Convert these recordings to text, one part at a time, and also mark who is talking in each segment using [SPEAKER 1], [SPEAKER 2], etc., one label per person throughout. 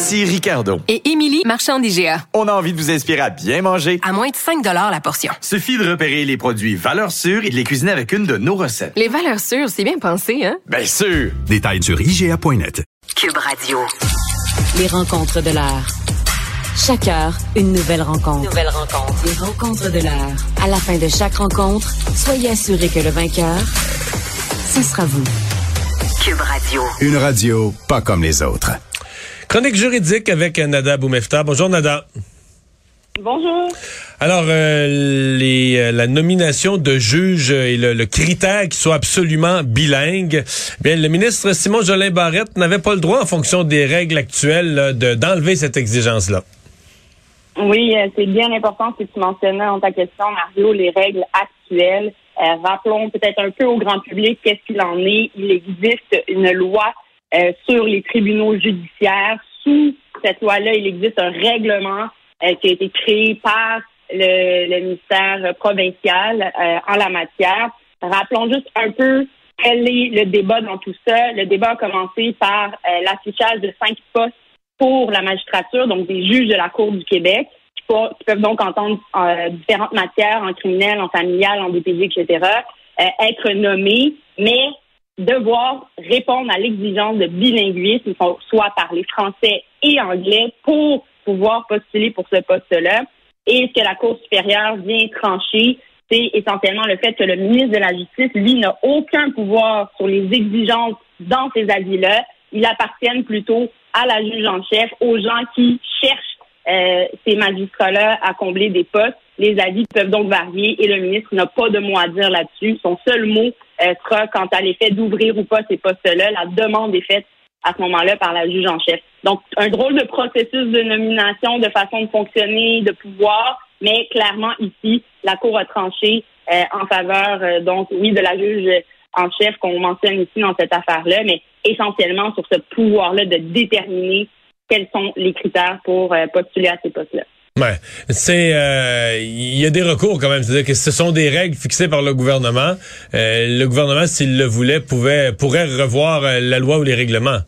[SPEAKER 1] Ici Ricardo.
[SPEAKER 2] Et Émilie, marchand d'IGA.
[SPEAKER 1] On a envie de vous inspirer à bien manger.
[SPEAKER 2] À moins de 5 la portion.
[SPEAKER 1] Suffit de repérer les produits valeurs sûres et de les cuisiner avec une de nos recettes.
[SPEAKER 2] Les valeurs sûres, c'est bien pensé, hein?
[SPEAKER 1] Bien sûr!
[SPEAKER 3] Détails sur IGA.net.
[SPEAKER 4] Cube Radio. Les rencontres de l'heure. Chaque heure, une nouvelle rencontre.
[SPEAKER 5] Nouvelle rencontre.
[SPEAKER 4] Les rencontres de l'heure. À la fin de chaque rencontre, soyez assurés que le vainqueur, ce sera vous.
[SPEAKER 5] Cube Radio.
[SPEAKER 3] Une radio pas comme les autres.
[SPEAKER 6] Chronique juridique avec Nada Boumefta. Bonjour Nada.
[SPEAKER 7] Bonjour.
[SPEAKER 6] Alors, euh, les, euh, la nomination de juge et le, critère qu'il soit absolument bilingue, bien, le ministre Simon Jolin Barrette n'avait pas le droit, en fonction des règles actuelles, d'enlever cette exigence-là.
[SPEAKER 7] Oui, euh, c'est bien important ce que tu mentionnais dans ta question, Mario, les règles actuelles. rappelons peut-être un peu au grand public qu'est-ce qu'il en est. Il existe une loi euh, sur les tribunaux judiciaires. Sous cette loi-là, il existe un règlement euh, qui a été créé par le, le ministère provincial euh, en la matière. Rappelons juste un peu quel est le débat dans tout ça. Le débat a commencé par l'affichage de cinq postes pour la magistrature, donc des juges de la Cour du Québec, qui, peuvent donc entendre différentes matières, en criminel, en familial, en DPG, etc., être nommés, mais devoir répondre à l'exigence de bilinguisme, soit parler français et anglais pour pouvoir postuler pour ce poste-là. Et ce que la Cour supérieure vient trancher, c'est essentiellement le fait que le ministre de la Justice, lui, n'a aucun pouvoir sur les exigences dans ces avis-là. Il appartient plutôt à la juge en chef, aux gens qui cherchent euh, ces magistrats-là à combler des postes. Les avis peuvent donc varier et le ministre n'a pas de mot à dire là-dessus. Son seul mot sera quant à l'effet d'ouvrir ou pas ces postes-là. La demande est faite à ce moment-là par la juge en chef. Donc, un drôle de processus de nomination, de façon de fonctionner, de pouvoir, mais clairement ici, la Cour a tranché euh, en faveur, euh, donc oui, de la juge en chef qu'on mentionne ici dans cette affaire-là, mais essentiellement sur ce pouvoir-là de déterminer quels sont les critères pour postuler à ces postes-là.
[SPEAKER 6] Ouais, c'est euh, il y a des recours quand même, c'est-à-dire que ce sont des règles fixées par le gouvernement. Euh, le gouvernement, s'il le voulait, pouvait pourrait revoir euh, la loi ou les règlements.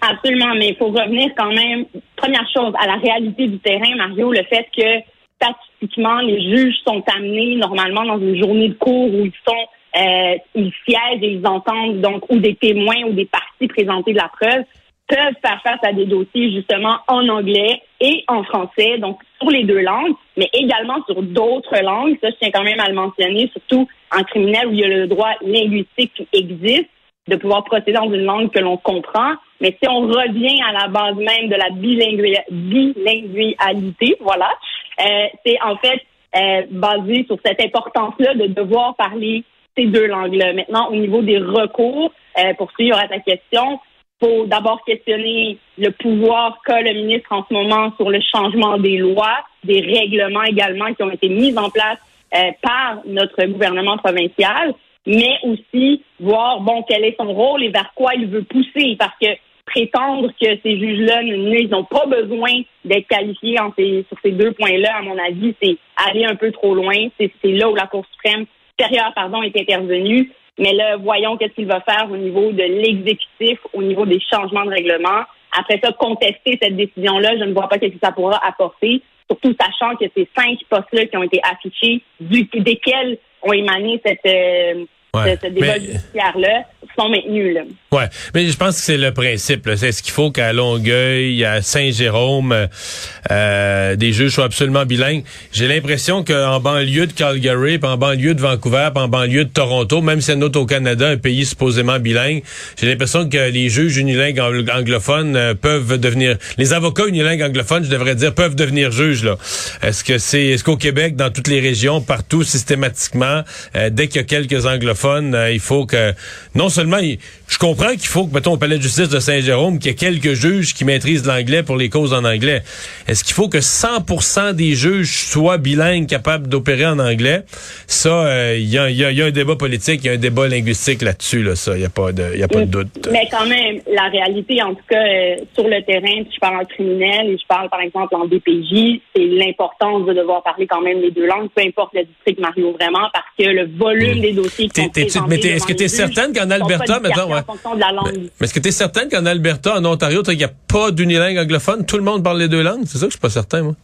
[SPEAKER 7] Absolument, mais il faut revenir quand même. Première chose, à la réalité du terrain, Mario, le fait que statistiquement les juges sont amenés normalement dans une journée de cours où ils sont ils siègent et ils entendent donc ou des témoins ou des parties présenter de la preuve peuvent faire face à des dossiers justement en anglais et en français, donc sur les deux langues, mais également sur d'autres langues. Ça, je tiens quand même à le mentionner, surtout en criminel où il y a le droit linguistique qui existe de pouvoir procéder dans une langue que l'on comprend. Mais si on revient à la base même de la bilingualité, voilà, euh, c'est en fait euh, basé sur cette importance-là de devoir parler ces deux langues-là. Maintenant, au niveau des recours, euh, pour suivre à ta question, faut d'abord questionner le pouvoir qu'a le ministre en ce moment sur le changement des lois, des règlements également qui ont été mis en place euh, par notre gouvernement provincial, mais aussi voir bon quel est son rôle et vers quoi il veut pousser, parce que prétendre que ces juges-là n'ont pas besoin d'être qualifiés sur ces deux points-là, à mon avis, c'est aller un peu trop loin. C'est là où la Cour suprême supérieure pardon, est intervenue. Mais là, voyons qu'est-ce qu'il va faire au niveau de l'exécutif, au niveau des changements de règlement. Après ça, contester cette décision-là, je ne vois pas ce que ça pourra apporter, surtout sachant que ces cinq postes-là qui ont été affichés, du, desquels ont émané cette, euh, ce, débat judiciaire-là, sont.
[SPEAKER 6] Ouais, mais je pense que c'est le principe. C'est ce qu'il faut qu'à Longueuil, à Saint-Jérôme, euh, des juges soient absolument bilingues. J'ai l'impression qu'en banlieue de Calgary, en banlieue de Vancouver, en banlieue de Toronto, même si c'est notre au Canada, un pays supposément bilingue, j'ai l'impression que les juges unilingues anglophones euh, peuvent devenir, les avocats unilingues anglophones, je devrais dire, peuvent devenir juges. Là, est-ce que c'est, est-ce qu'au Québec, dans toutes les régions, partout, systématiquement, euh, dès qu'il y a quelques anglophones, il faut que non seulement, je comprends qu'il faut que, mettons, au palais de justice de Saint-Jérôme, qu'il y ait quelques juges qui maîtrisent l'anglais pour les causes en anglais. Est-ce qu'il faut que 100% des juges soient bilingues, capables d'opérer en anglais? Ça, euh, il y, y a- il y a un débat politique, il y a un débat linguistique là-dessus, là, ça, il n'y a pas de, y a pas de doute.
[SPEAKER 7] Mais quand même, la réalité, en tout cas, euh, sur le terrain, si je parle en criminel et je parle, par exemple, en DPJ, c'est l'importance de devoir parler quand même les deux langues, peu importe le district, Mario, vraiment, parce que le volume des dossiers qui
[SPEAKER 6] T'es-
[SPEAKER 7] sont
[SPEAKER 6] mais t'es- est-ce que t'es
[SPEAKER 7] juges
[SPEAKER 6] certaine qu'en Alberta, mettons, ouais.
[SPEAKER 7] langue?
[SPEAKER 6] Mais est-ce que tu es certaine qu'en Alberta, en Ontario, il n'y a pas d'unilingue anglophone? Tout le monde parle les deux langues? C'est ça que je suis pas certain, moi.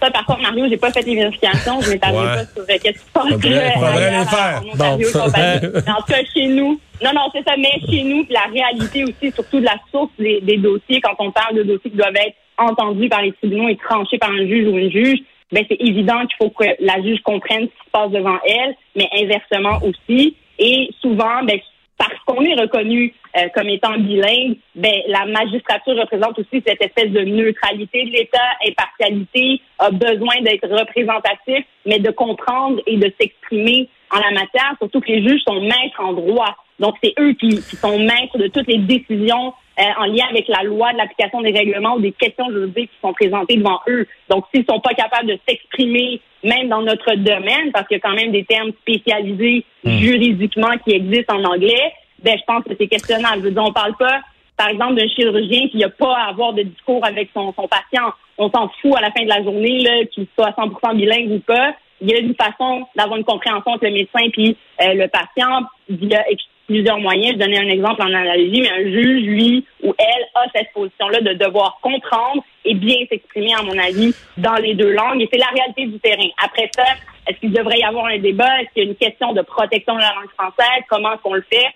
[SPEAKER 7] Ça, par contre, Mario, j'ai pas fait les vérifications. Je m'établis
[SPEAKER 6] Ouais.
[SPEAKER 7] pas sur euh, qu'est-ce qui se passe.
[SPEAKER 6] Faudrait- les faire.
[SPEAKER 7] en Ontario,
[SPEAKER 6] Bon.
[SPEAKER 7] Mais en tout cas, chez nous. Non, non, c'est ça. Mais chez nous, la réalité aussi, surtout de la source des, des dossiers, quand on parle de dossiers qui doivent être entendus par les tribunaux et tranchés par un juge ou une juge, ben c'est évident qu'il faut que la juge comprenne ce qui se passe devant elle, mais inversement aussi. Et souvent, ben, parce qu'on est reconnu euh, comme étant bilingue, ben, la magistrature représente aussi cette espèce de neutralité de l'État, impartialité, a besoin d'être représentatif, mais de comprendre et de s'exprimer en la matière, surtout que les juges sont maîtres en droit. Donc, c'est eux qui, qui sont maîtres de toutes les décisions euh, en lien avec la loi, de l'application des règlements ou des questions juridiques qui sont présentées devant eux. Donc, s'ils sont pas capables de s'exprimer, même dans notre domaine, parce qu'il y a quand même des termes spécialisés juridiquement qui existent en anglais, ben, je pense que c'est questionnable. Je veux dire, on parle pas, par exemple, d'un chirurgien qui n'a pas à avoir de discours avec son, son patient. On s'en fout à la fin de la journée, là, qu'il soit à 100% bilingue ou pas. Il y a une façon d'avoir une compréhension entre le médecin puis euh, le patient via plusieurs moyens. Je donnais un exemple en analogie, mais un juge, lui ou elle, a cette position-là de devoir comprendre et bien s'exprimer, à mon avis, dans les deux langues. Et c'est la réalité du terrain. Après ça, est-ce qu'il devrait y avoir un débat? Est-ce qu'il y a une question de protection de la langue française? Comment qu'on le fait?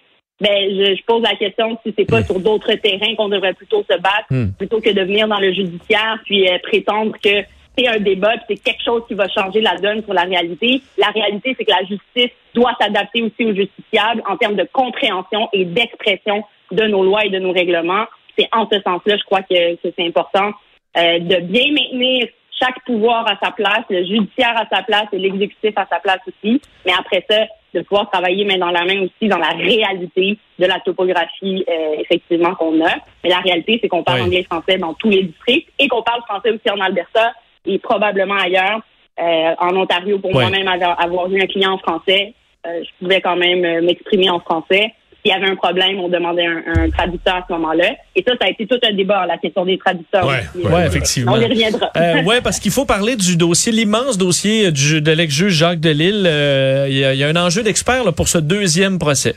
[SPEAKER 7] Ben, je, je pose la question si c'est pas sur d'autres terrains qu'on devrait plutôt se battre, plutôt que de venir dans le judiciaire puis euh, prétendre que c'est un débat, c'est quelque chose qui va changer la donne sur la réalité. La réalité, c'est que la justice doit s'adapter aussi aux justiciables en termes de compréhension et d'expression de nos lois et de nos règlements. C'est en ce sens-là, je crois que, que c'est important euh, de bien maintenir chaque pouvoir à sa place, le judiciaire à sa place et l'exécutif à sa place aussi. Mais après ça, de pouvoir travailler main dans la main aussi dans la réalité de la topographie, euh, effectivement, qu'on a. Mais la réalité, c'est qu'on parle
[SPEAKER 6] Oui.
[SPEAKER 7] anglais-français dans tous les districts et qu'on parle français aussi en Alberta et probablement ailleurs. Euh, en Ontario, pour
[SPEAKER 6] Oui.
[SPEAKER 7] moi-même, avoir, eu un client en français, euh, je pouvais quand même euh, m'exprimer en français. S'il y avait un problème, on demandait un, un traducteur à ce moment-là. Et ça, ça a été tout un débat, la question des traducteurs. Aussi.
[SPEAKER 6] ouais,
[SPEAKER 8] effectivement.
[SPEAKER 7] On y reviendra.
[SPEAKER 8] Euh, ouais, parce qu'il faut parler du dossier, l'immense dossier du, de l'ex-juge Jacques Delille. Euh, Il y, a- il y a un enjeu d'expert là, pour ce deuxième procès.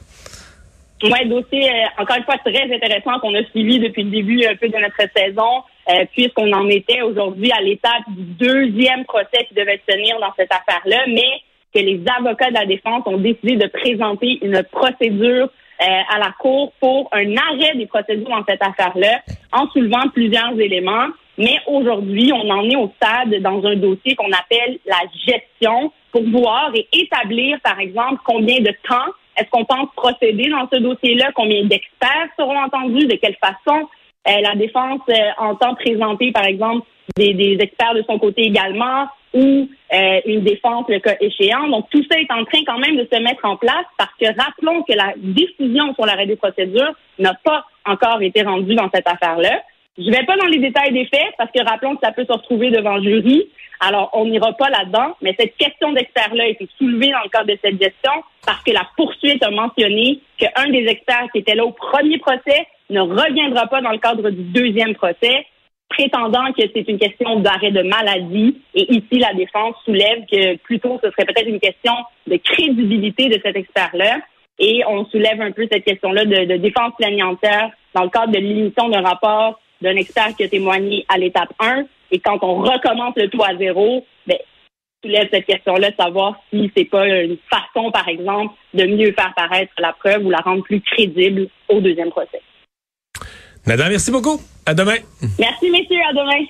[SPEAKER 7] Oui, dossier, euh, encore une fois, très intéressant qu'on a suivi depuis le début un peu de notre saison, euh, puisqu'on en était aujourd'hui à l'étape du deuxième procès qui devait se tenir dans cette affaire-là, mais que les avocats de la défense ont décidé de présenter une procédure euh, à la Cour pour un arrêt des procédures dans cette affaire-là, en soulevant plusieurs éléments. Mais aujourd'hui, on en est au stade dans un dossier qu'on appelle la gestion pour voir et établir, par exemple, combien de temps est-ce qu'on pense procéder dans ce dossier-là, combien d'experts seront entendus, de quelle façon la défense euh, entend présenter, par exemple, des, des experts de son côté également, ou euh, une défense le cas échéant. Donc, tout ça est en train quand même de se mettre en place parce que rappelons que la décision sur l'arrêt des procédures n'a pas encore été rendue dans cette affaire-là. Je vais pas dans les détails des faits parce que rappelons que ça peut se retrouver devant jury. Alors, on n'ira pas là-dedans, mais cette question d'expert-là a été soulevée dans le cadre de cette gestion parce que la poursuite a mentionné qu'un des experts qui était là au premier procès ne reviendra pas dans le cadre du deuxième procès, prétendant que c'est une question d'arrêt de maladie. Et ici, la défense soulève que plutôt ce serait peut-être une question de crédibilité de cet expert-là. Et on soulève un peu cette question-là de, défense planiantaire dans le cadre de l'émission d'un rapport d'un expert qui a témoigné à l'étape 1. Et quand on recommence le tout à zéro, ben, soulève cette question-là de savoir si c'est pas une façon, par exemple, de mieux faire paraître la preuve ou la rendre plus crédible au deuxième procès.
[SPEAKER 6] Nada, merci beaucoup. À demain.
[SPEAKER 7] Merci, messieurs. À demain.